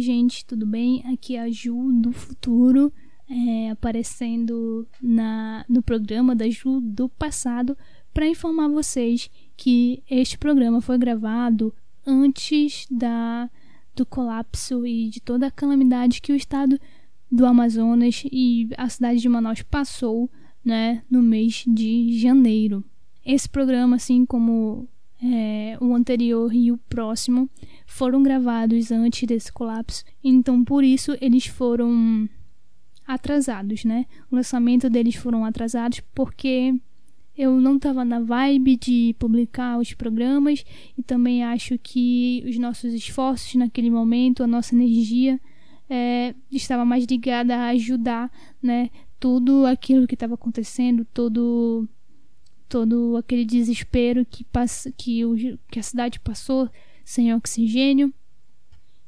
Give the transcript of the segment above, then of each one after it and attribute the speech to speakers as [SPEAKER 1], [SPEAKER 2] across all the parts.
[SPEAKER 1] Oi, gente, tudo bem? Aqui é a Ju do futuro, é, aparecendo na, no programa da Ju do passado para informar vocês que este programa foi gravado antes da, do colapso e de toda a calamidade que o estado do Amazonas e a cidade de Manaus passou né, no mês de janeiro. Esse programa, assim como é, o anterior e o próximo, foram gravados antes desse colapso, então por isso eles foram atrasados, né? O lançamento deles foram atrasados porque eu não estava na vibe de publicar os programas e também acho que os nossos esforços naquele momento, a nossa energia é, estava mais ligada a ajudar, né? Tudo aquilo que estava acontecendo, todo todo aquele desespero que passa, que, o, que a cidade passou sem oxigênio.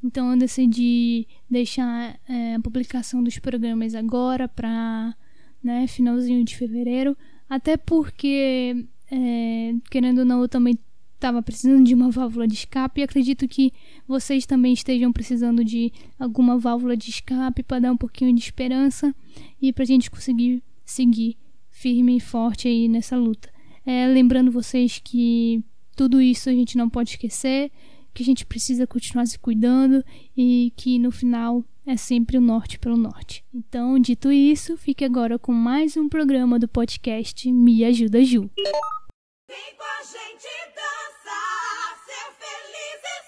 [SPEAKER 1] Então eu decidi deixar é, a publicação dos programas agora para né, finalzinho de fevereiro, até porque é, querendo ou não eu também estava precisando de uma válvula de escape e acredito que vocês também estejam precisando de alguma válvula de escape para dar um pouquinho de esperança e para a gente conseguir seguir firme e forte aí nessa luta. É, lembrando vocês que tudo isso a gente não pode esquecer, que a gente precisa continuar se cuidando e que no final é sempre o norte pelo norte. Então, dito isso, fique agora com mais um programa do podcast Me Ajuda Ju. Vem com a gente dançar, ser feliz e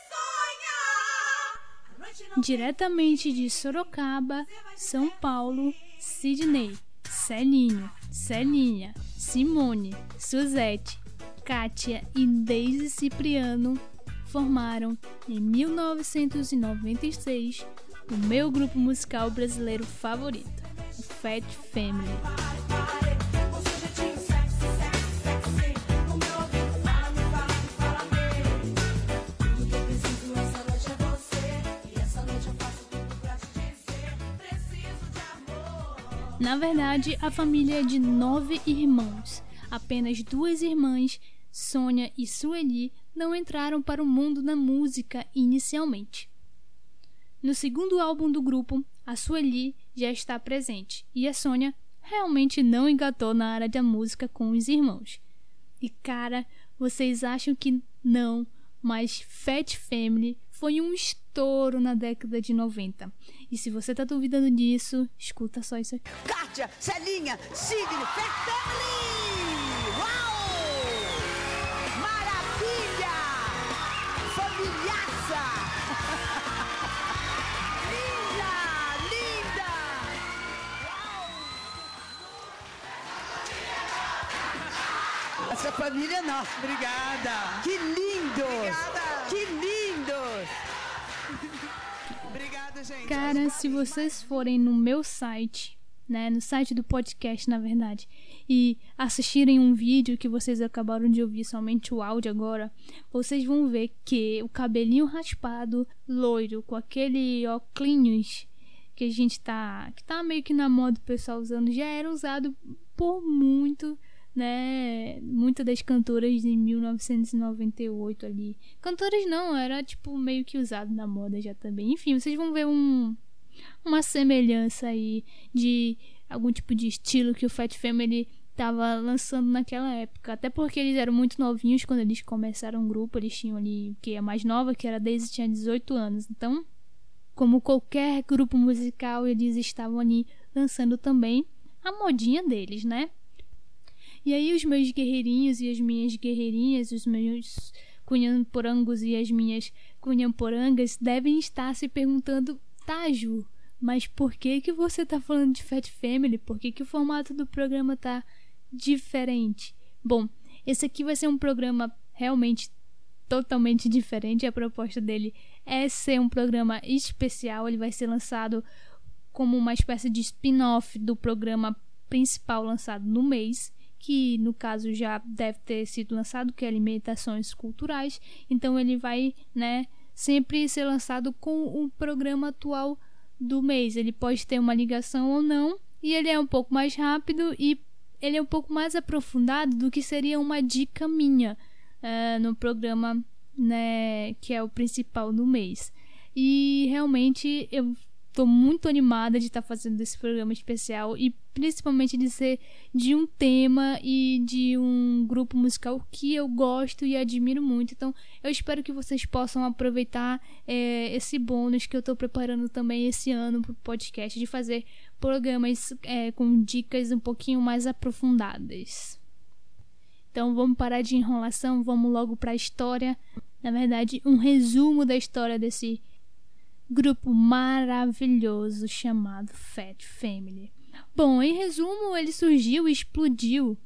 [SPEAKER 1] sonhar. Diretamente de Sorocaba, São Paulo, Sidney, Celinho, Celinha, Simone, Suzette, Kátia e Deise Cipriano formaram, em 1996, o meu grupo musical brasileiro favorito, o Fat Family. Na verdade, a família é de nove irmãos. Apenas duas irmãs, Sônia e Sueli, não entraram para o mundo da música inicialmente. No segundo álbum do grupo, a Sueli já está presente e a Sônia realmente não engatou na área da música com os irmãos. E cara, vocês acham que não, mas Fat Family foi um estouro na década de 90. E se você tá duvidando disso, escuta só isso aqui. Kátia, Celinha, Sidney, Family! Uau! Maravilha! Familhaça! linda! Linda! Uau! Essa família é nossa.
[SPEAKER 2] Obrigada.
[SPEAKER 1] Que lindos!
[SPEAKER 2] Obrigada.
[SPEAKER 1] Que lindos!
[SPEAKER 2] Gente.
[SPEAKER 1] Cara, se vocês forem no meu site, né, no site do podcast, na verdade, e assistirem um vídeo que vocês acabaram de ouvir somente o áudio agora, vocês vão ver que o cabelinho raspado, loiro, com aquele óculos que a gente tá, que tá meio que na moda o pessoal usando, já era usado por muito né, muitas das cantoras de 1998 ali. Cantoras não, era tipo meio que usado na moda já também. Enfim, vocês vão ver um uma semelhança aí de algum tipo de estilo que o Fat Family tava lançando naquela época. Até porque eles eram muito novinhos quando eles começaram o grupo, eles tinham ali que é mais nova, que era desde tinha 18 anos. Então, como qualquer grupo musical, eles estavam ali lançando também a modinha deles, né? E aí os meus guerreirinhos e as minhas guerreirinhas, os meus cunhamporangos e as minhas cunhamporangas devem estar se perguntando, tá, Ju, mas por que que você tá falando de Fat Family? Por que que o formato do programa tá diferente? Bom, esse aqui vai ser um programa realmente totalmente diferente. A proposta dele é ser um programa especial. Ele vai ser lançado como uma espécie de spin-off do programa principal lançado no mês que no caso já deve ter sido lançado, que é Alimentações Culturais. Então ele vai, né, sempre ser lançado com o programa atual do mês. Ele pode ter uma ligação ou não, e ele é um pouco mais rápido e ele é um pouco mais aprofundado do que seria uma dica minha uh, no programa, né, que é o principal do mês. E realmente eu tô muito animada de estar tá fazendo esse programa especial e principalmente de ser de um tema e de um grupo musical que eu gosto e admiro muito. Então, eu espero que vocês possam aproveitar é, esse bônus que eu estou preparando também esse ano para o podcast de fazer programas é, com dicas um pouquinho mais aprofundadas. Então, vamos parar de enrolação, vamos logo para a história. Na verdade, um resumo da história desse grupo maravilhoso chamado Fat Family. Bom, em resumo, ele surgiu e explodiu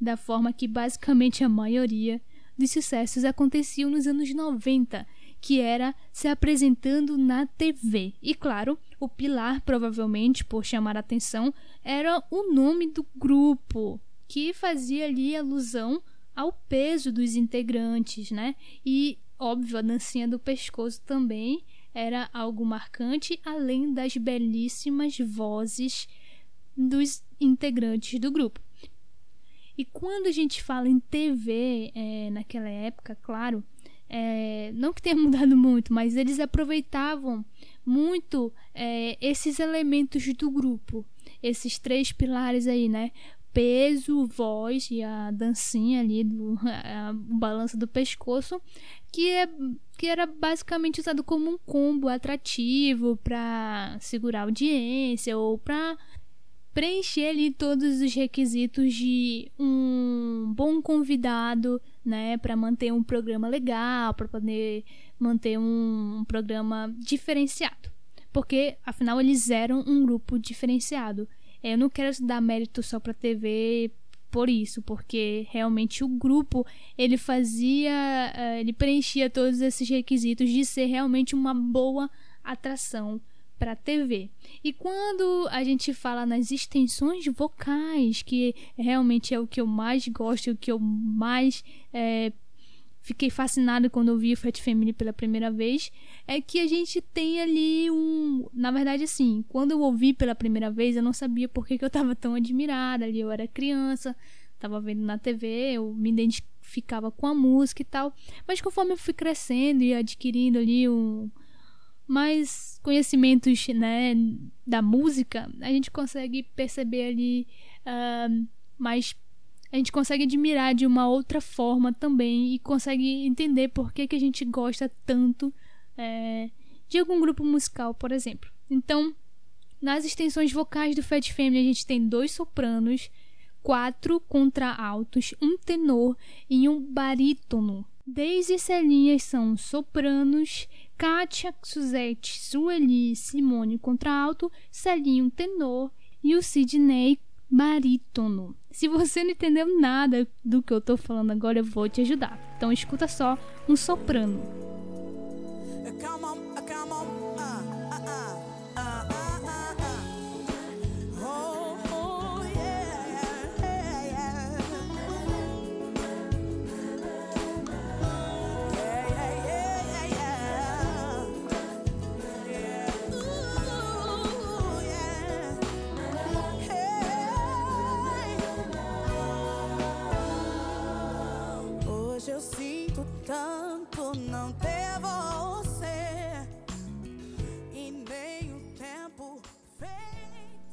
[SPEAKER 1] da forma que basicamente a maioria dos sucessos aconteciam nos anos 90, que era se apresentando na TV. E claro, o pilar, provavelmente por chamar a atenção, era o nome do grupo, que fazia ali alusão ao peso dos integrantes, né? E óbvio, a dancinha do pescoço também era algo marcante, além das belíssimas vozes dos integrantes do grupo. E quando a gente fala em TV, é, naquela época, claro, é, não que tenha mudado muito, mas eles aproveitavam muito é, esses elementos do grupo, esses três pilares aí, né? Peso, voz e a dancinha ali, do, balanço do pescoço, que, é, que era basicamente usado como um combo atrativo para segurar audiência ou para preencher ali todos os requisitos de um bom convidado, né, para manter um programa legal, para poder manter um programa diferenciado. Porque afinal eles eram um grupo diferenciado. É, eu não quero dar mérito só pra TV por isso, porque realmente o grupo ele fazia, uh, ele preenchia todos esses requisitos de ser realmente uma boa atração para TV. E quando a gente fala nas extensões vocais, que realmente é o que eu mais gosto, o que eu mais é, fiquei fascinada quando eu vi Fat Family pela primeira vez, é que a gente tem ali um. Na verdade, assim, quando eu ouvi pela primeira vez, eu não sabia por que, que eu estava tão admirada ali. Eu era criança, estava vendo na TV, eu me identificava com a música e tal. Mas conforme eu fui crescendo e adquirindo ali um mais conhecimentos né, da música, a gente consegue perceber ali uh, mais a gente consegue admirar de uma outra forma também e consegue entender por que, que a gente gosta tanto é, de algum grupo musical, por exemplo. Então, nas extensões vocais do Fat Family, a gente tem dois sopranos, quatro contraltos, um tenor e um barítono. Desde e são sopranos, Kátia, Suzette, Sueli, Simone contralto, Celinho tenor e o Sidney barítono. Se você não entendeu nada do que eu tô falando agora, eu vou te ajudar. Então escuta só um soprano.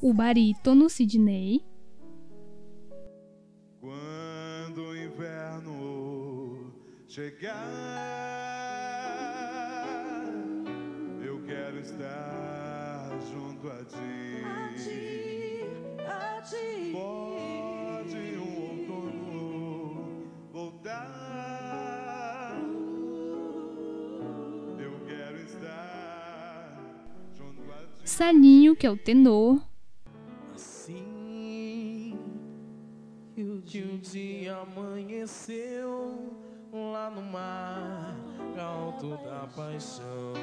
[SPEAKER 1] O barítono Sidney.
[SPEAKER 2] Quando o inverno chegar, eu quero estar junto a ti. A ti, a ti. Pode um outono voltar. Eu quero estar junto a ti.
[SPEAKER 1] Salinho, que é o tenor.
[SPEAKER 3] Que um dia amanheceu lá no mar alto da paixão.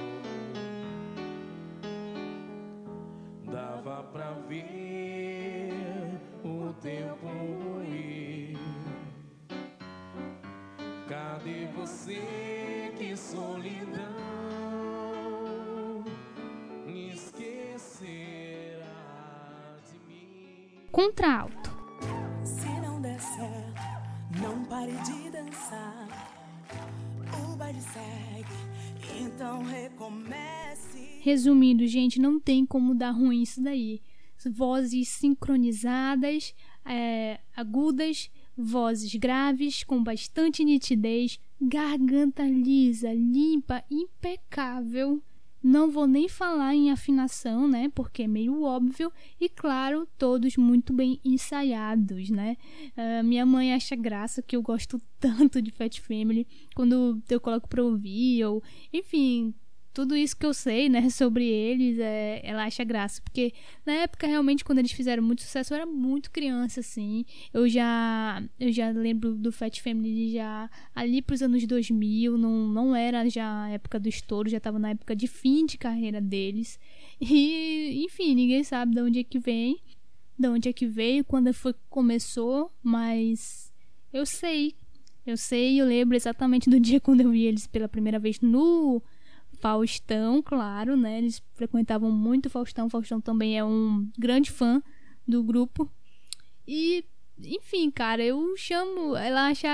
[SPEAKER 3] Dava pra ver o tempo ir. Cadê você que solidão esquecerá de mim?
[SPEAKER 1] Contralto
[SPEAKER 4] não pare de dançar. O baile segue, então recomece.
[SPEAKER 1] Resumindo, gente, não tem como dar ruim isso daí. Vozes sincronizadas, é, agudas, vozes graves com bastante nitidez, garganta lisa, limpa, impecável. Não vou nem falar em afinação, né? Porque é meio óbvio. E claro, todos muito bem ensaiados, né? Uh, minha mãe acha graça que eu gosto tanto de Fat Family quando eu coloco pra ouvir, ou enfim, tudo isso que eu sei, né, sobre eles, é, ela acha graça. Porque na época, realmente, quando eles fizeram muito sucesso, eu era muito criança, assim. Eu já, eu já lembro do Fat Family já ali pros anos 2000, não, não era já a época do estouro, já tava na época de fim de carreira deles. E, enfim, ninguém sabe de onde é que vem, de onde é que veio, quando foi começou, mas eu sei. Eu sei, eu lembro exatamente do dia quando eu vi eles pela primeira vez no Faustão, claro, né? Eles frequentavam muito Faustão. Faustão também é um grande fã do grupo. E, enfim, cara, eu chamo. Ela acha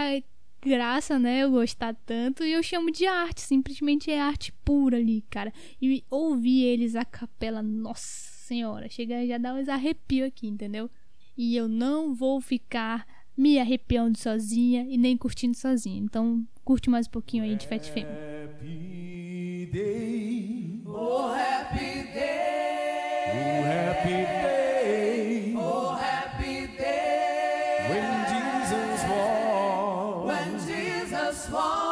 [SPEAKER 1] graça, né? Eu gostar tanto. E eu chamo de arte. Simplesmente é arte pura ali, cara. E ouvir eles a capela, nossa senhora. Chega já dá uns arrepios aqui, entendeu? E eu não vou ficar me arrepiando sozinha e nem curtindo sozinha. Então, curte mais um pouquinho aí de Fat Femme
[SPEAKER 3] day.
[SPEAKER 4] Oh, happy day.
[SPEAKER 3] Oh, happy day.
[SPEAKER 4] Oh, happy day.
[SPEAKER 3] When Jesus walked.
[SPEAKER 4] When Jesus
[SPEAKER 3] When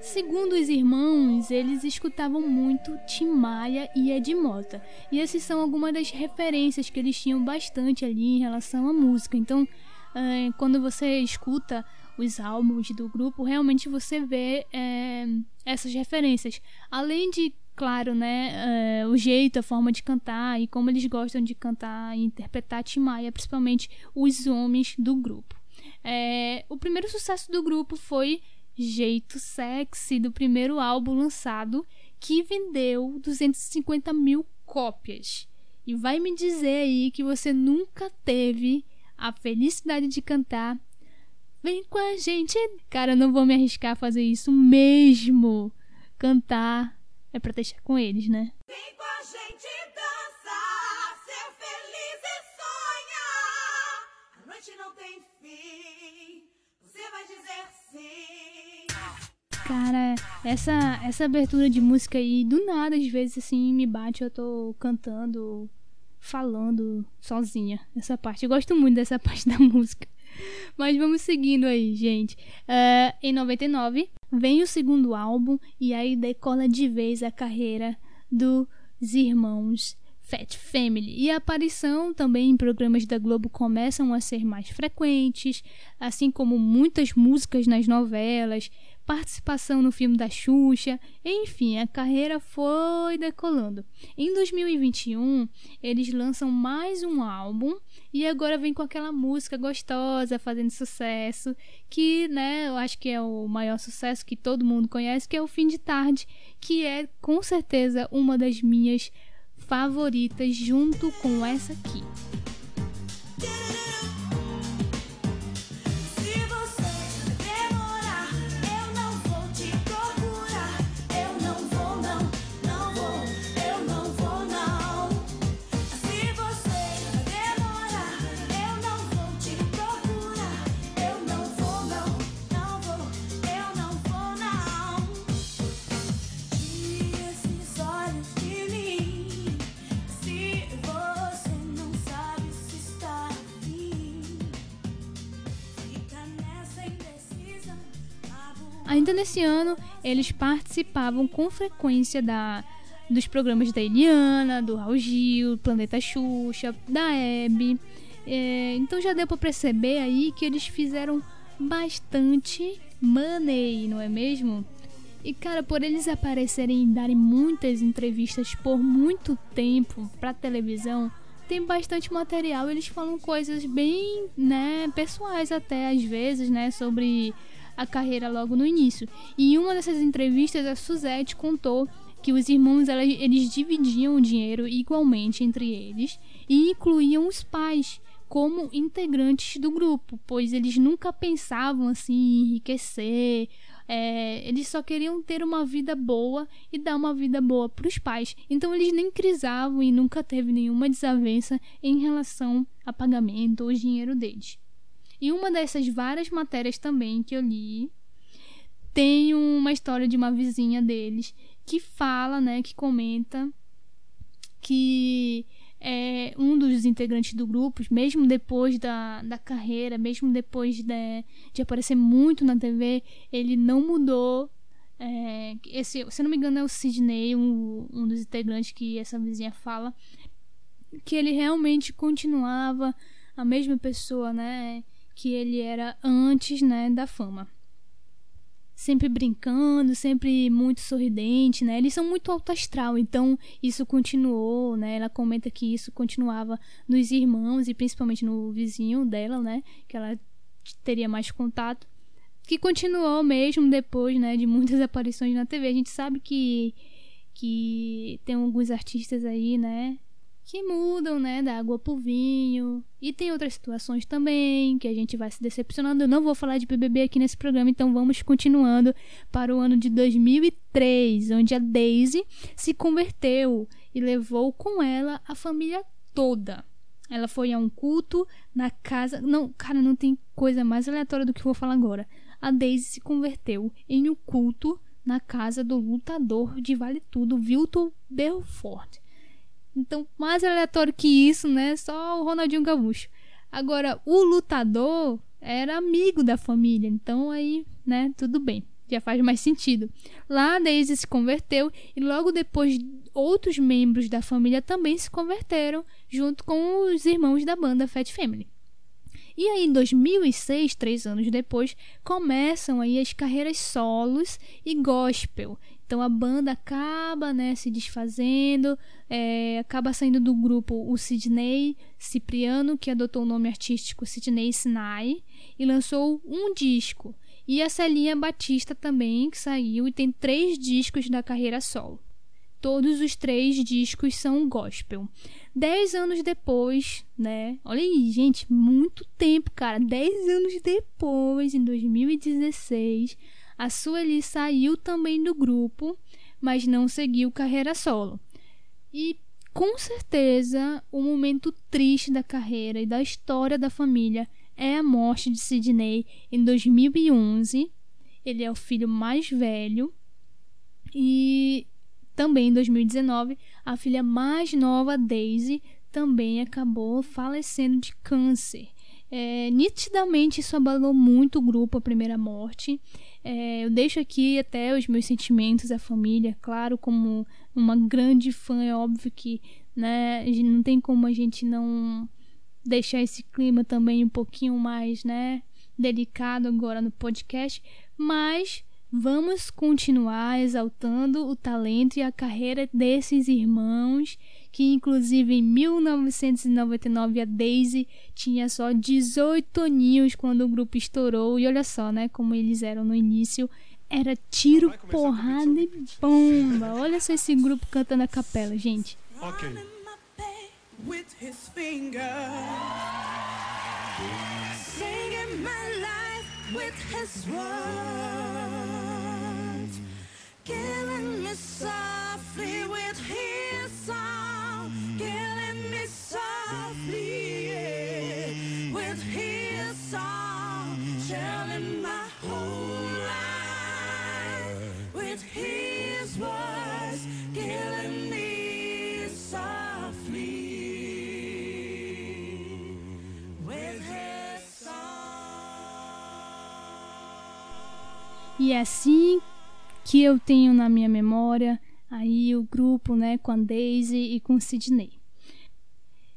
[SPEAKER 1] Segundo os irmãos, eles escutavam muito Tim Maia e Ed Mota. E essas são algumas das referências que eles tinham bastante ali em relação à música. Então, eh, quando você escuta os álbuns do grupo, realmente você vê eh, essas referências. Além de, claro, né, eh, o jeito, a forma de cantar e como eles gostam de cantar e interpretar Tim Maia, principalmente os homens do grupo. É, o primeiro sucesso do grupo foi Jeito Sexy, do primeiro álbum lançado, que vendeu 250 mil cópias. E vai me dizer aí que você nunca teve a felicidade de cantar. Vem com a gente. Cara, eu não vou me arriscar a fazer isso mesmo. Cantar é pra deixar com eles, né?
[SPEAKER 4] Vem com a gente dançar,
[SPEAKER 1] Cara, essa, essa abertura de música aí, do nada, às vezes, assim, me bate, eu tô cantando, falando sozinha. Essa parte. Eu gosto muito dessa parte da música. Mas vamos seguindo aí, gente. Eh, em 99, vem o segundo álbum e aí decola de vez a carreira dos irmãos Fat Family. E a aparição também em programas da Globo começam a ser mais frequentes, assim como muitas músicas nas novelas, participação no filme da Xuxa, enfim, a carreira foi decolando. Em 2021, eles lançam mais um álbum e agora vem com aquela música gostosa, fazendo sucesso, que, né, eu acho que é o maior sucesso que todo mundo conhece, que é o Fim de Tarde, que é com certeza uma das minhas favoritas junto com essa aqui. Ainda nesse ano, eles participavam com frequência da, dos programas da Eliana, do Raul Gil, Planeta Xuxa, da Hebe. É, então já deu pra perceber aí que eles fizeram bastante money, não é mesmo? E cara, por eles aparecerem e darem muitas entrevistas por muito tempo pra televisão, tem bastante material. Eles falam coisas bem, né, pessoais até às vezes, né, sobre a carreira logo no início. E em uma dessas entrevistas, a Suzette contou que os irmãos eles dividiam o dinheiro igualmente entre eles e incluíam os pais como integrantes do grupo, pois eles nunca pensavam assim em enriquecer, é, eles só queriam ter uma vida boa e dar uma vida boa para os pais. Então eles nem crisavam e nunca teve nenhuma desavença em relação a pagamento ou dinheiro deles. E uma dessas várias matérias também que eu li tem uma história de uma vizinha deles que fala, né, que comenta que é, um dos integrantes do grupo, mesmo depois da, da carreira, mesmo depois de, de aparecer muito na TV, ele não mudou. É, esse, se eu não me engano, é o Sidney, um, um dos integrantes que essa vizinha fala, que ele realmente continuava a mesma pessoa, né, que ele era antes, né, da fama sempre brincando, sempre muito sorridente, né? Eles são muito alto astral, então isso continuou, né? Ela comenta que isso continuava nos irmãos e principalmente no vizinho dela, né? Que ela teria mais contato. Que continuou mesmo depois, né? De muitas aparições na TV. A gente sabe que que tem alguns artistas aí, né? Que mudam, né, da água pro vinho. E tem outras situações também que a gente vai se decepcionando. Eu não vou falar de BBB aqui nesse programa, então vamos continuando para o ano de 2003, onde a Daisy se converteu e levou com ela a família toda. Ela foi a um culto na casa. Não, cara, não tem coisa mais aleatória do que eu vou falar agora. A Daisy se converteu em um culto na casa do lutador de Vale Tudo, Vilton Belfort. Então, mais aleatório que isso, né? Só o Ronaldinho Gaúcho. Agora, o lutador era amigo da família, então aí, né, tudo bem. Já faz mais sentido. Lá Daisy se converteu e logo depois outros membros da família também se converteram, junto com os irmãos da banda Fat Family. E aí, em 2006, três anos depois, começam aí as carreiras solos e gospel. Então a banda acaba né, se desfazendo, é, acaba saindo do grupo o Sidney Cipriano, que adotou o nome artístico Sidney Sinai, e lançou um disco. E a Celinha Batista também, que saiu e tem três discos da carreira solo. Todos os três discos são gospel. Dez anos depois, né? Olha aí, gente, muito tempo, cara. Dez anos depois, em 2016, a Sueli saiu também do grupo, mas não seguiu carreira solo. E com certeza o momento triste da carreira e da história da família é a morte de Sidney em 2011. Ele é o filho mais velho. E também em 2019, a filha mais nova, Daisy, também acabou falecendo de câncer. É, nitidamente isso abalou muito o grupo, a primeira morte. É, eu deixo aqui até os meus sentimentos à família, claro, como uma grande fã, é óbvio que né, não tem como a gente não deixar esse clima também um pouquinho mais né, delicado agora no podcast, mas vamos continuar exaltando o talento e a carreira desses irmãos, que inclusive em 1999 a Daisy tinha só 18 aninhos quando o grupo estourou, e olha só, né, como eles eram no início, era tiro, porrada e bomba. Olha só esse grupo cantando a capela, gente.
[SPEAKER 2] Ok.
[SPEAKER 3] With his finger.
[SPEAKER 4] Singing my life with his words, killing me softly with his song, killing me softly with his song, telling my whole life with his words, killing me softly with his song.
[SPEAKER 1] É assim que eu tenho na minha memória aí o grupo, né, com a Daisy e com o Sidney.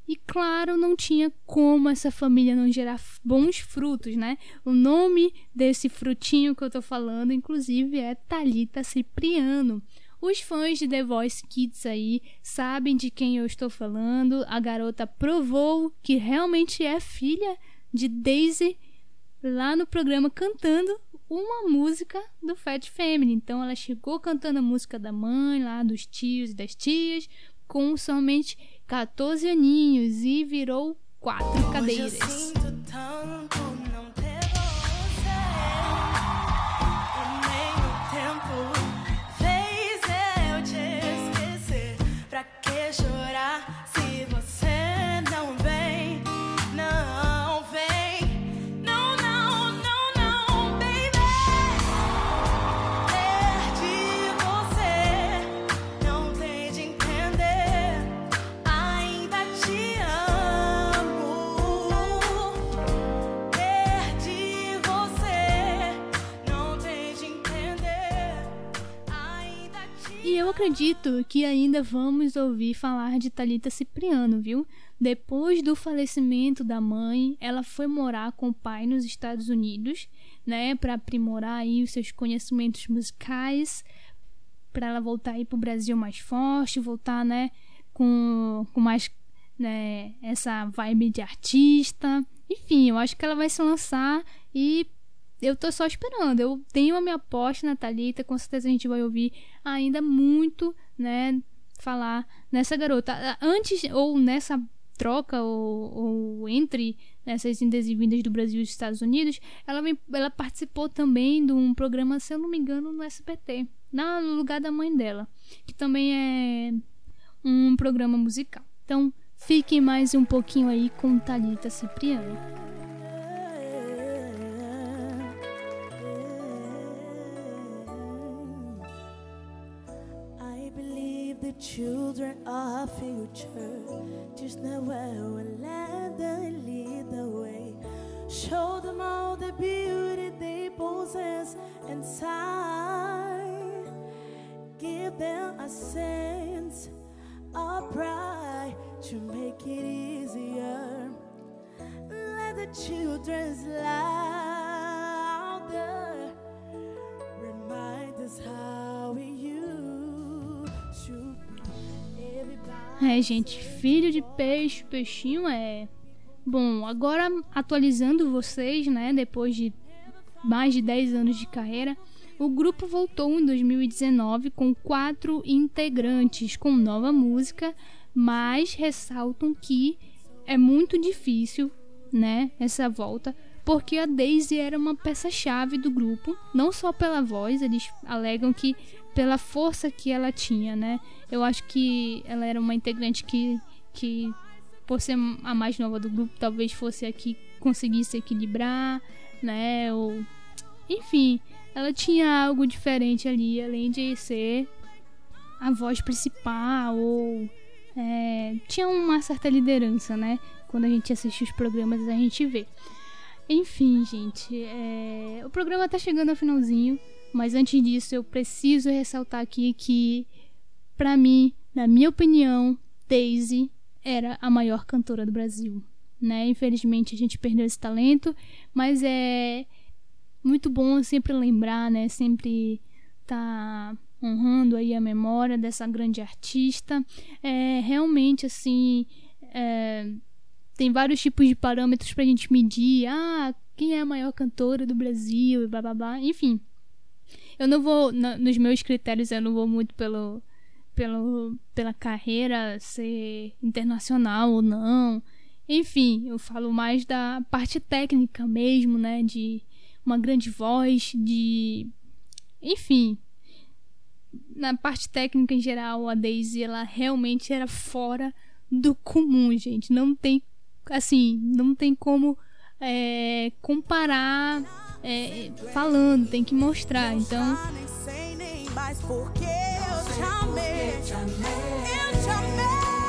[SPEAKER 1] E claro, não tinha como essa família não gerar bons frutos, né? O nome desse frutinho que eu tô falando, inclusive, é Talita Cipriano. Os fãs de The Voice Kids aí sabem de quem eu estou falando. A garota provou que realmente é filha de Daisy lá no programa cantando uma música do Fat Family. Então ela chegou cantando a música da mãe, lá dos tios e das tias, com somente 14 aninhos e virou quatro
[SPEAKER 4] Hoje eu
[SPEAKER 1] cadeiras.
[SPEAKER 4] sinto tanto que ainda
[SPEAKER 1] vamos ouvir falar de Talita Cipriano, viu? Depois do falecimento da mãe, ela foi morar com o pai nos Estados Unidos, né, para aprimorar aí os seus conhecimentos musicais, para ela voltar aí pro Brasil mais forte, voltar, né, com, com mais né, essa vibe de artista. Enfim, eu acho que ela vai se lançar e eu tô só esperando. Eu tenho a minha aposta na Thalita, com certeza a gente vai ouvir ainda muito, né, falar nessa garota. Antes ou nessa troca ou, ou entre nessas indas e vindas do Brasil e dos Estados Unidos, ela, ela participou também de um programa, se eu não me engano, no SBT, na, no lugar da mãe dela, que também é um programa musical. Então, fiquem mais um pouquinho aí com Thalita Cipriano.
[SPEAKER 4] Children are future. Just know where we'll let them lead the way. Show them all the beauty they possess inside. Give them a sense of pride to make it easier. Let the children's laughter remind us how
[SPEAKER 1] É, gente, filho de peixe, peixinho é. Bom, agora atualizando vocês, né, depois de mais de 10 anos de carreira, o grupo voltou em 2019 com quatro integrantes com nova música, mas ressaltam que é muito difícil, né, essa volta, porque a Daisy era uma peça-chave do grupo, não só pela voz, eles alegam que pela força que ela tinha, né? Eu acho que ela era uma integrante que, que por ser a mais nova do grupo, talvez fosse a que conseguisse equilibrar, né? Ou, enfim, ela tinha algo diferente ali, além de ser a voz principal ou é, tinha uma certa liderança, né? Quando a gente assiste os programas a gente vê. Enfim, gente, é, o programa tá chegando ao finalzinho, mas antes disso eu preciso ressaltar aqui que, pra mim, na minha opinião, Daisy era a maior cantora do Brasil, né? Infelizmente a gente perdeu esse talento, mas é muito bom sempre lembrar, né? Sempre tá honrando aí a memória dessa grande artista. É realmente assim, é, tem vários tipos de parâmetros pra gente medir. Ah, quem é a maior cantora do Brasil e blá. Enfim, eu não vou, nos meus critérios, eu não vou muito pelo, pelo, pela carreira ser internacional ou não. Enfim, eu falo mais da parte técnica mesmo, né? De uma grande voz, de. Enfim. Na parte técnica em geral, a Daisy, ela realmente era fora do comum, gente. Não tem. Assim, não tem como é, comparar é, falando, tem que mostrar. Então.
[SPEAKER 3] Eu te amei. Eu te amei.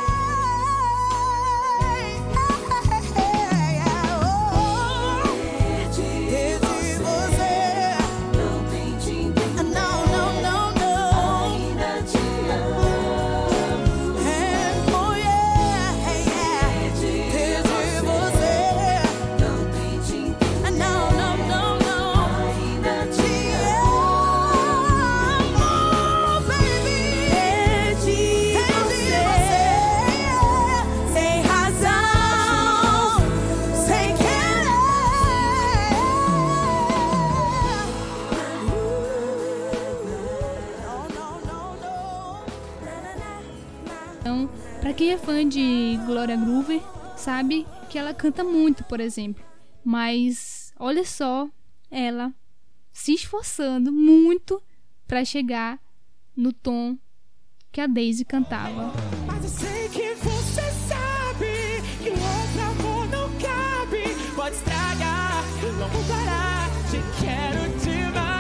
[SPEAKER 1] Fã de Gloria Groover, sabe que ela canta muito, por exemplo. Mas olha só ela se esforçando muito para chegar no tom que a Daisy cantava.
[SPEAKER 3] Mas eu sei que você sabe que um outro amor não cabe. Pode estragar, eu não vou parar. Te quero demais.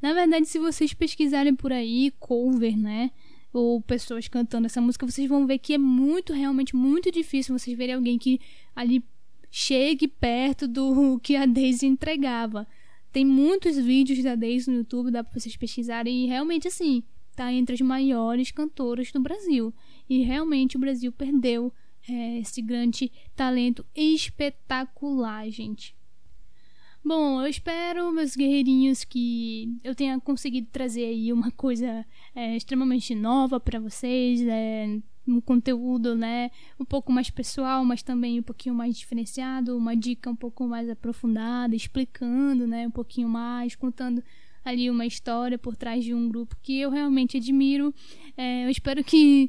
[SPEAKER 1] Na verdade, se vocês pesquisarem por aí cover, né? Ou pessoas cantando essa música, vocês vão ver que é muito, realmente muito difícil vocês verem alguém que ali chegue perto do que a Daisy entregava. Tem muitos vídeos da Daisy no YouTube, dá pra vocês pesquisarem e realmente assim, tá entre as maiores cantoras do Brasil. E realmente o Brasil perdeu eh, esse grande talento espetacular, gente. Bom, eu espero, meus guerreirinhos, que eu tenha conseguido trazer aí uma coisa é, extremamente nova para vocês, é, um conteúdo, né, um pouco mais pessoal, mas também um pouquinho mais diferenciado, uma dica um pouco mais aprofundada, explicando, né, um pouquinho mais, contando ali uma história por trás de um grupo que eu realmente admiro. É, eu espero que,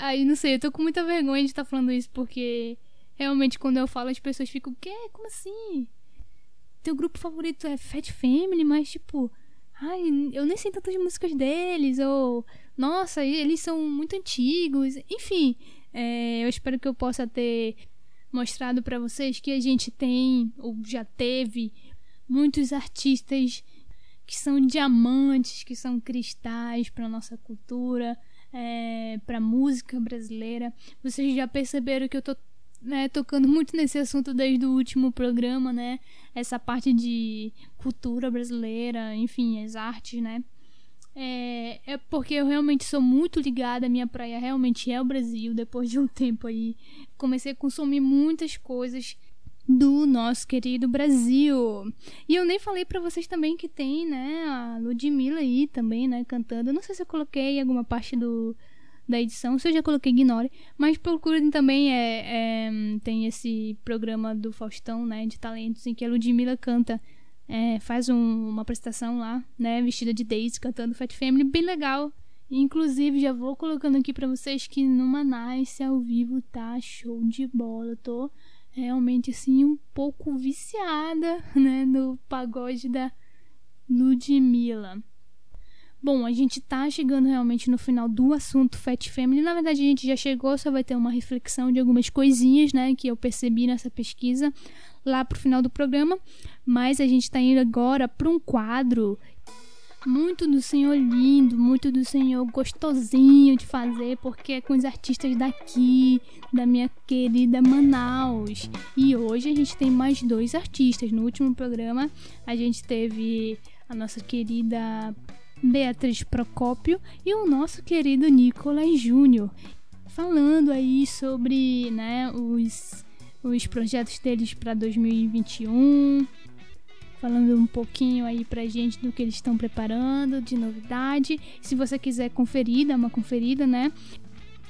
[SPEAKER 1] aí não sei, eu tô com muita vergonha de estar falando isso porque realmente quando eu falo as pessoas ficam, o quê? Como assim? Teu grupo favorito é Fat Family, mas tipo, ai, eu nem sei tantas músicas deles, ou nossa, eles são muito antigos, enfim, é, eu espero que eu possa ter mostrado pra vocês que a gente tem, ou já teve, muitos artistas que são diamantes, que são cristais para nossa cultura, é, para música brasileira. Vocês já perceberam que eu tô né, tocando muito nesse assunto desde o último programa, né? Essa parte de cultura brasileira, enfim, as artes, né? É, é porque eu realmente sou muito ligada, a minha praia realmente é o Brasil. Depois de um tempo aí, comecei a consumir muitas coisas do nosso querido Brasil. E eu nem falei pra vocês também que tem, né, a Ludmilla aí também, né, cantando. Não sei se eu coloquei alguma parte do da edição, se eu já coloquei, ignore. Mas procurem também, é, é, tem esse programa do Faustão, né, de talentos, em que a Ludmilla canta, é, faz um- uma apresentação lá, né, vestida de Daisy, cantando Fat Family, bem legal. Inclusive, já vou colocando aqui pra vocês que no Manaus ao vivo tá show de bola. Eu tô realmente, assim, um pouco viciada, né, no pagode da Ludmilla. Bom, a gente tá chegando realmente no final do assunto Fat Family. Na verdade, a gente já chegou, só vai ter uma reflexão de algumas coisinhas, né, que eu percebi nessa pesquisa lá pro final do programa. Mas a gente tá indo agora para um quadro muito do senhor lindo, muito do senhor gostosinho de fazer, porque é com os artistas daqui, da minha querida Manaus. E hoje a gente tem mais dois artistas. No último programa a gente teve a nossa querida Beatriz Procópio e o nosso querido Nicolas Júnior, falando aí sobre né, os, os projetos deles para 2021, falando um pouquinho aí pra gente do que eles estão preparando, de novidade. Se você quiser conferir, dar uma conferida, né?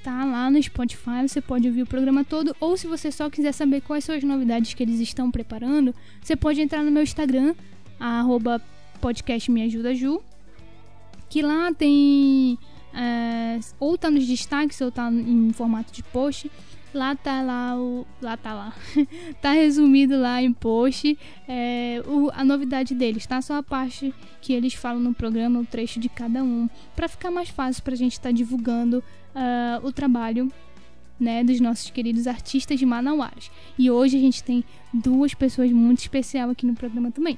[SPEAKER 1] Tá lá no Spotify, você pode ouvir o programa todo. Ou se você só quiser saber quais são as novidades que eles estão preparando, você pode entrar no meu Instagram, arroba podcast me ajuda Ju, que lá tem é, ou tá nos destaques ou tá em formato de post. Lá tá lá o. Lá tá lá. tá resumido lá em post é, o- a novidade deles, tá? Só a parte que eles falam no programa, o trecho de cada um. Pra ficar mais fácil pra gente estar divulgando ah, o trabalho né, dos nossos queridos artistas de Manauaras. E hoje a gente tem duas pessoas muito especiais aqui no programa também.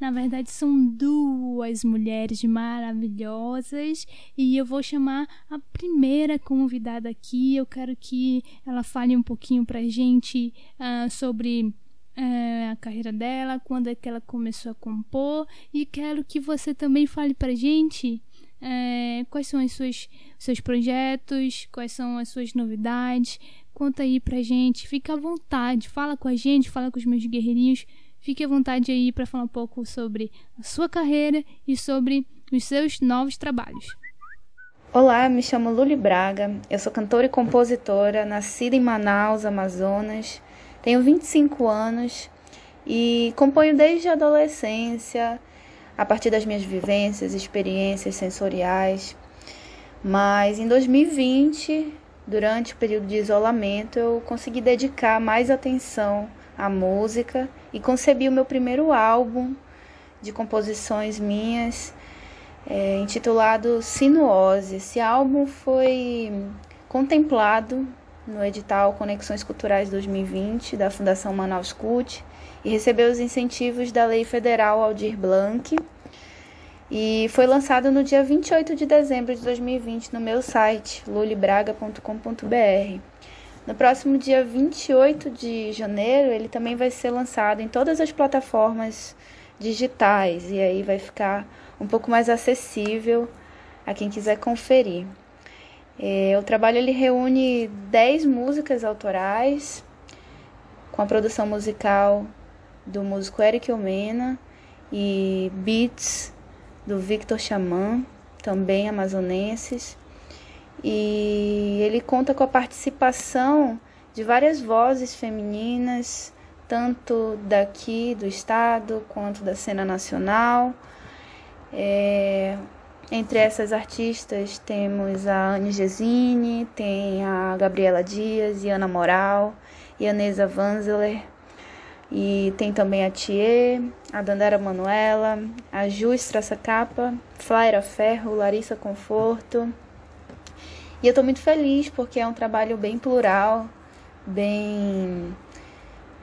[SPEAKER 1] Na verdade, são duas mulheres maravilhosas e eu vou chamar a primeira convidada aqui. Eu quero que ela fale um pouquinho pra gente ah, sobre ah, a carreira dela, quando é que ela começou a compor e quero que você também fale pra gente eh, quais são os seus, seus projetos, quais são as suas novidades. Conta aí pra gente, fica à vontade, fala com a gente, fala com os meus guerreirinhos. Fique à vontade aí para falar um pouco sobre a sua carreira e sobre os seus novos trabalhos.
[SPEAKER 5] Olá, me chamo Luli Braga, eu sou cantora e compositora, nascida em Manaus, Amazonas, tenho 25 anos e componho desde a adolescência, a partir das minhas vivências, experiências sensoriais. Mas em 2020, durante o período de isolamento, eu consegui dedicar mais atenção à música e concebi o meu primeiro álbum de composições minhas, é, intitulado Sinuose. Esse álbum foi contemplado no edital Conexões Culturais 2020 da Fundação Manaus Cult e recebeu os incentivos da Lei Federal Aldir Blanc. E foi lançado no dia 28 de dezembro de 2020 no meu site, lulibraga.com.br. No próximo dia 28 de janeiro, ele também vai ser lançado em todas as plataformas digitais e aí vai ficar um pouco mais acessível a quem quiser conferir. É, o trabalho ele reúne 10 músicas autorais com a produção musical do músico Eric Omena e beats do Victor Xamã, também amazonenses. E ele conta com a participação de várias vozes femininas, tanto daqui do estado quanto da cena nacional. É, entre essas artistas temos a Anne Gesine, tem a Gabriela Dias Ana Moral a Neza Vanzeler. E tem também a Thier, a Dandara Manuela, a Ju Capa, Flaira Ferro, Larissa Conforto. E eu estou muito feliz porque é um trabalho bem plural, bem,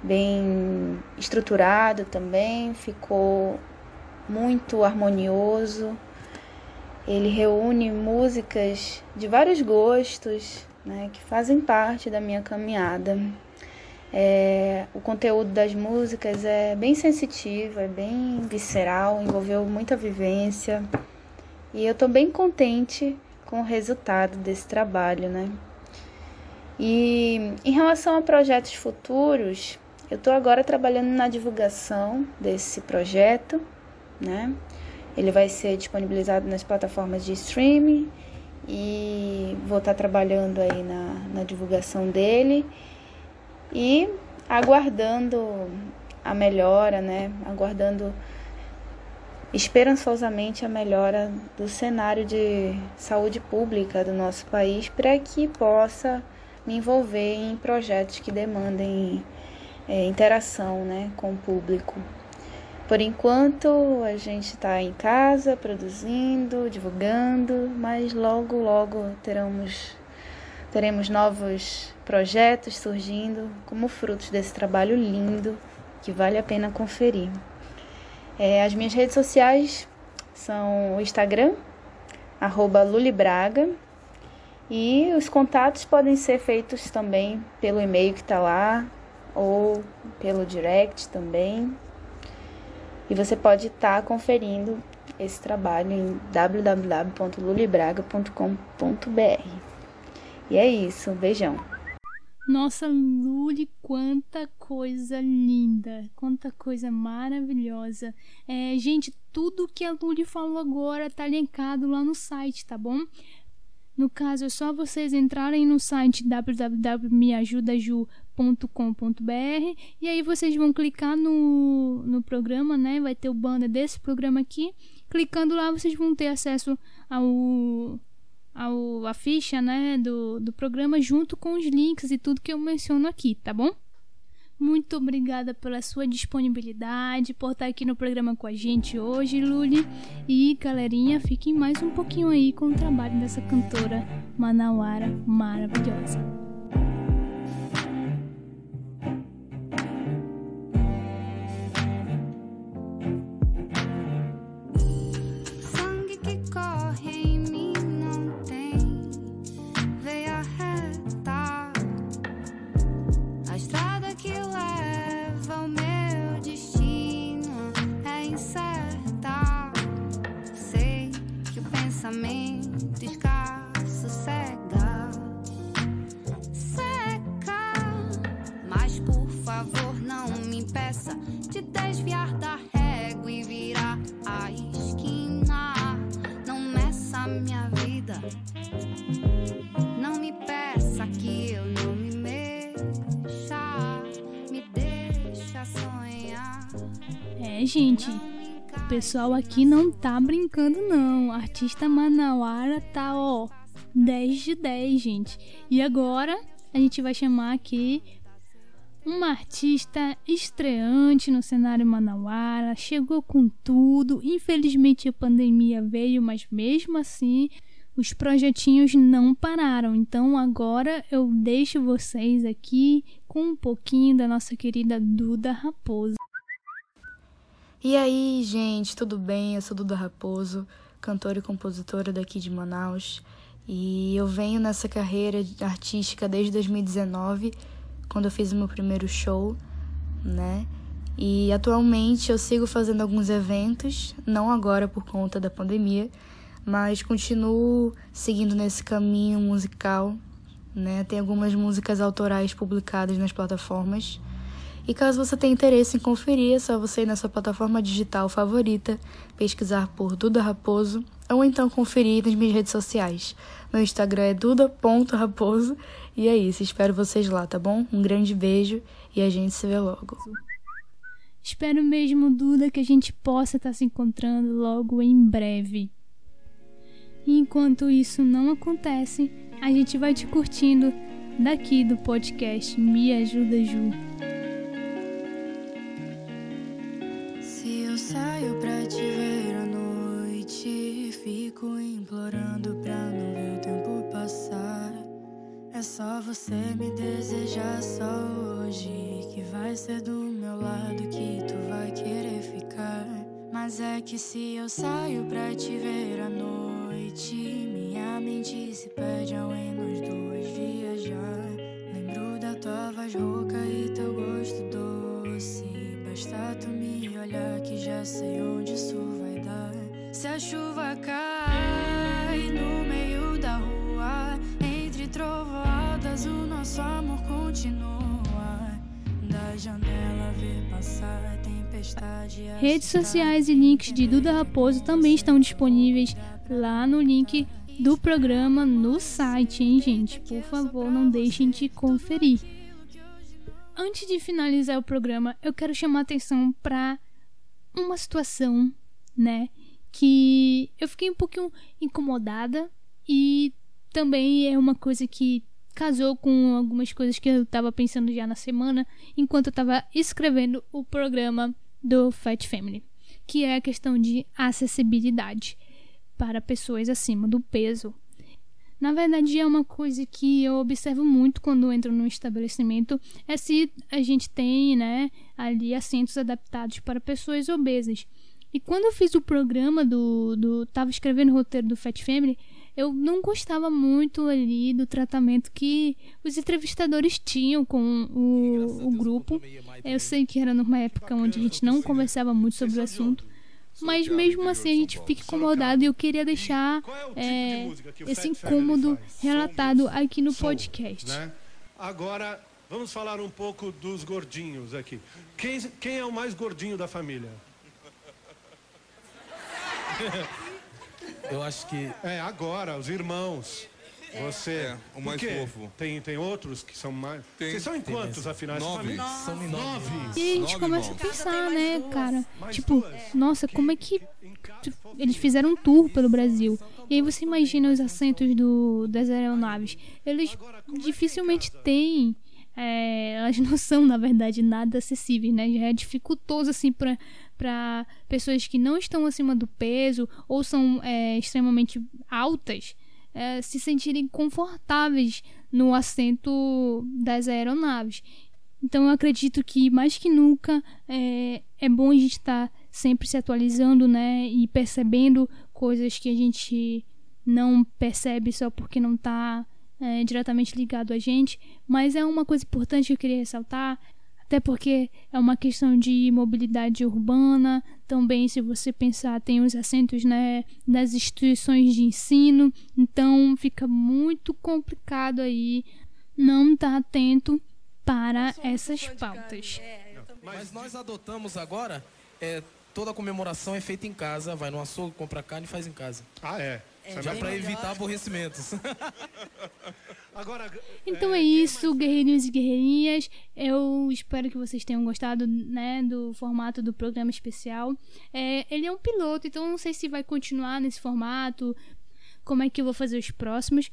[SPEAKER 5] bem estruturado também, ficou muito harmonioso. Ele reúne músicas de vários gostos, né, que fazem parte da minha caminhada. É, o conteúdo das músicas é bem sensitivo, é bem visceral, envolveu muita vivência. E eu estou bem contente com o resultado desse trabalho, né? E em relação a projetos futuros, eu estou agora trabalhando na divulgação desse projeto, né? Ele vai ser disponibilizado nas plataformas de streaming e vou estar trabalhando aí na, na divulgação dele e aguardando a melhora, né? Aguardando esperançosamente a melhora do cenário de saúde pública do nosso país para que possa me envolver em projetos que demandem é, interação né, com o público. Por enquanto a gente está em casa produzindo, divulgando, mas logo, logo teremos, teremos novos projetos surgindo como frutos desse trabalho lindo que vale a pena conferir. É, as minhas redes sociais são o Instagram, arroba lulibraga, e os contatos podem ser feitos também pelo e-mail que está lá, ou pelo direct também. E você pode estar tá conferindo esse trabalho em www.lulibraga.com.br. E é isso, beijão.
[SPEAKER 1] Nossa, Luli, quanta coisa linda, quanta coisa maravilhosa. É, gente, tudo que a Luli falou agora tá linkado lá no site, tá bom? No caso, é só vocês entrarem no site www.meajudaju.com.br e aí vocês vão clicar no, no programa, né? Vai ter o banner desse programa aqui. Clicando lá, vocês vão ter acesso ao, ao a ficha, né, do, do programa junto com os links e tudo que eu menciono aqui, tá bom? Muito obrigada pela sua disponibilidade, por estar aqui no programa com a gente hoje, Luli. E galerinha, fiquem mais um pouquinho aí com o trabalho dessa cantora manauara maravilhosa. Pessoal aqui não tá brincando não. Artista manauara tá, ó, 10 de 10, gente. E agora a gente vai chamar aqui uma artista estreante no cenário manauara, chegou com tudo. Infelizmente a pandemia veio, mas mesmo assim os projetinhos não pararam. Então agora eu deixo vocês aqui com um pouquinho da nossa querida Duda Raposo.
[SPEAKER 5] E aí, gente, tudo bem? Eu sou Duda Raposo, cantora e compositora daqui de Manaus. E eu venho nessa carreira artística desde 2019, quando eu fiz o meu primeiro show, né? E atualmente eu sigo fazendo alguns eventos, não agora por conta da pandemia, mas continuo seguindo nesse caminho musical, né? Tem algumas músicas autorais publicadas nas plataformas. E caso você tenha interesse em conferir, é só você ir na sua plataforma digital favorita, pesquisar por Duda Raposo ou então conferir nas minhas redes sociais. Meu Instagram é duda.raposo e é isso, espero vocês lá, tá bom? Um grande beijo e a gente se vê logo.
[SPEAKER 1] Espero mesmo, Duda, que a gente possa estar se encontrando logo em breve. E enquanto isso não acontece, a gente vai te curtindo daqui do podcast Me Ajuda Ju.
[SPEAKER 6] Saio pra te ver à noite, fico implorando pra não ver o tempo passar. É só você me desejar só hoje, que vai ser do meu lado que tu vai querer ficar. Mas é que se eu saio pra te ver à noite, minha mente se perde ao nós dois viajar. Lembro da tua voz rouca e teu gosto doce. Basta tu me olhar que já sei onde isso vai dar. Se a chuva cai no meio da rua, entre trovoadas, o nosso amor continua. Da janela ver passar tempestade.
[SPEAKER 1] Redes sociais e links de Duda Raposo também estão disponíveis lá no link do programa no site, hein, gente? Por favor, não deixem de conferir. Antes de finalizar o programa, eu quero chamar a atenção para uma situação, né, que eu fiquei um pouquinho incomodada e também é uma coisa que casou com algumas coisas que eu estava pensando já na semana enquanto eu estava escrevendo o programa do Fat Family, que é a questão de acessibilidade para pessoas acima do peso. Na verdade, é uma coisa que eu observo muito quando entro num estabelecimento, é se a gente tem, né, ali assentos adaptados para pessoas obesas. E quando eu fiz o programa do, do tava escrevendo o roteiro do Fat Family, eu não gostava muito ali do tratamento que os entrevistadores tinham com o, o grupo. Eu sei que era numa época onde a gente não conversava muito sobre o assunto, mas mesmo assim a gente fica incomodado e eu queria deixar é, esse incômodo relatado aqui no podcast.
[SPEAKER 7] Né? Agora, vamos falar um pouco dos gordinhos aqui. Quem, quem é o mais gordinho da família?
[SPEAKER 8] Eu acho que
[SPEAKER 7] É, agora, os irmãos. Você.
[SPEAKER 2] É, o mais fofo.
[SPEAKER 7] Tem, tem outros que são mais.
[SPEAKER 2] Tem.
[SPEAKER 7] Vocês são em quantos, afinal? essa
[SPEAKER 2] Nove.
[SPEAKER 7] família?
[SPEAKER 8] são em nove.
[SPEAKER 7] Nove.
[SPEAKER 1] E a gente
[SPEAKER 2] Nove
[SPEAKER 1] começa a
[SPEAKER 2] irmãos.
[SPEAKER 1] pensar, né, cara?
[SPEAKER 7] Mais
[SPEAKER 1] Tipo,
[SPEAKER 7] duas.
[SPEAKER 1] nossa, como é que eles fizeram um tour pelo Brasil. E aí você imagina os assentos do, das aeronaves. Eles dificilmente têm. é, elas não são, na verdade, nada acessíveis, né? Já é dificultoso, assim, pra, pra pessoas que não estão acima do peso ou são é, extremamente altas é, se sentirem confortáveis no assento das aeronaves. Então eu acredito que mais que nunca é, é bom a gente estar sempre se atualizando, né? E percebendo coisas que a gente não percebe só porque não está diretamente ligado a gente. Mas é uma coisa importante que eu queria ressaltar, até porque é uma questão de mobilidade urbana. Também, se você pensar, tem os assentos né, das instituições de ensino. Então fica muito complicado aí não estar atento para essas pautas.
[SPEAKER 8] Mas nós adotamos agora, é, toda a comemoração é feita em casa, vai no açougue, compra carne e faz em casa.
[SPEAKER 7] Ah, é. É
[SPEAKER 8] Já para evitar aborrecimentos.
[SPEAKER 7] Agora,
[SPEAKER 1] Então é isso, guerreirinhos e guerreirinhas. Eu espero que vocês tenham gostado, né, do formato do programa especial. É, ele é um piloto, então não sei se vai continuar nesse formato. como é que eu vou fazer os próximos.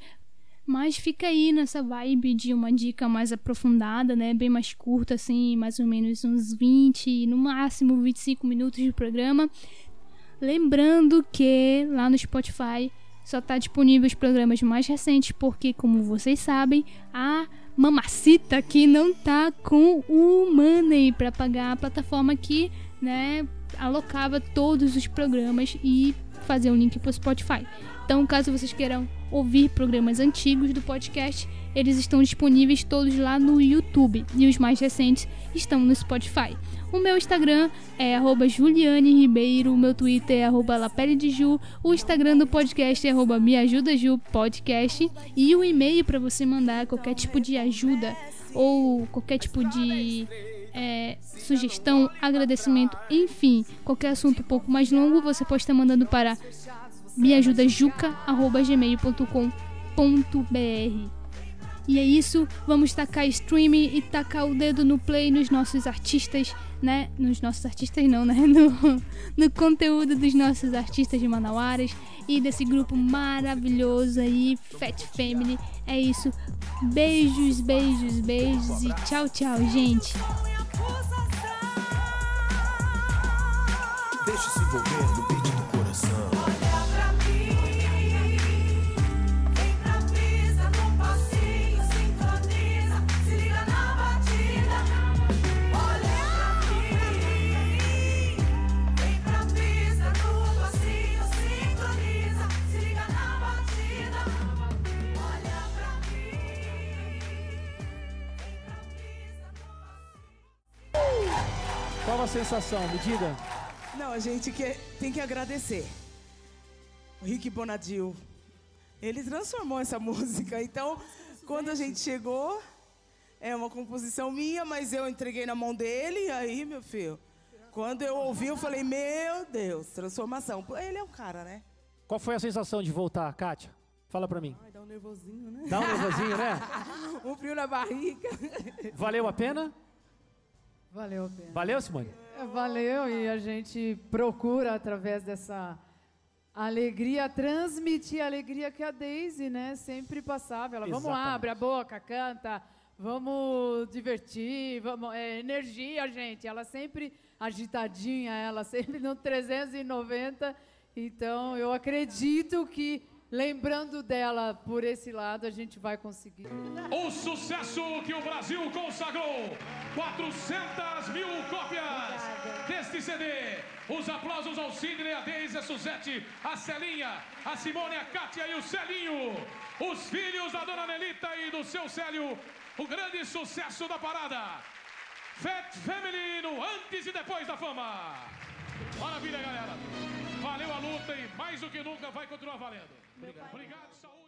[SPEAKER 1] Mas fica aí nessa vibe de uma dica mais aprofundada, né? Bem mais curta, assim, mais ou menos uns 20, no máximo 25 minutos de programa. Lembrando que lá no Spotify só está disponível os programas mais recentes, porque, como vocês sabem, a Mamacita aqui não tá com o money para pagar a plataforma que, né, alocava todos os programas e fazer um link para o Spotify. Então, caso vocês queiram ouvir programas antigos do podcast, eles estão disponíveis todos lá no YouTube. E os mais recentes estão no Spotify. O meu Instagram é arroba Juliane Ribeiro, o meu Twitter é arroba o Instagram do podcast é arroba Me Ajuda Ju Podcast. E o e-mail para você mandar qualquer tipo de ajuda ou qualquer tipo de é, sugestão, agradecimento, enfim, qualquer assunto um pouco mais longo, você pode estar mandando para meajudajuca.gmail.com.br E é isso, vamos tacar stream e tacar o dedo no play nos nossos artistas, né? Nos nossos artistas não, né? No, no conteúdo dos nossos artistas de Manauaras e desse grupo maravilhoso aí, Fat Family. É isso. Beijos, beijos, beijos e tchau, tchau, gente.
[SPEAKER 3] Deixe-se envolver
[SPEAKER 9] Qual a sensação? Me diga.
[SPEAKER 10] Não, a gente que, tem que agradecer. O Rick Bonadil. Ele transformou essa música. Então, quando a gente chegou, é uma composição minha, mas eu entreguei na mão dele. E aí, meu filho, quando eu ouvi, eu falei: Meu Deus, transformação. Ele é um cara, né?
[SPEAKER 9] Qual foi a sensação de voltar, Kátia? Fala pra mim.
[SPEAKER 10] Ai, dá um nervosinho, né?
[SPEAKER 9] Dá um nervosinho, né?
[SPEAKER 10] um frio na barriga.
[SPEAKER 9] Valeu a pena?
[SPEAKER 11] Valeu a pena.
[SPEAKER 9] Valeu, Simone?
[SPEAKER 11] É, Valeu e a gente procura através dessa alegria transmitir a alegria que a Daisy, né, sempre passava. Ela, vamos lá, abre a boca, canta, vamos divertir, vamos, é, energia, gente. Ela sempre agitadinha, ela sempre no 390. Então, eu acredito que lembrando dela por esse lado, a gente vai conseguir.
[SPEAKER 12] O sucesso que o Brasil consagrou. 400 mil cópias deste CD. Os aplausos ao Sidney, a Deise, a Suzete, a Celinha, a Simone, a Kátia e o Celinho. Os filhos da dona Nelita e do seu Célio. O grande sucesso da parada. Fat Family no antes e depois da fama. Maravilha, galera. Valeu a luta e mais do que nunca vai continuar valendo. Obrigado, Obrigado saúde.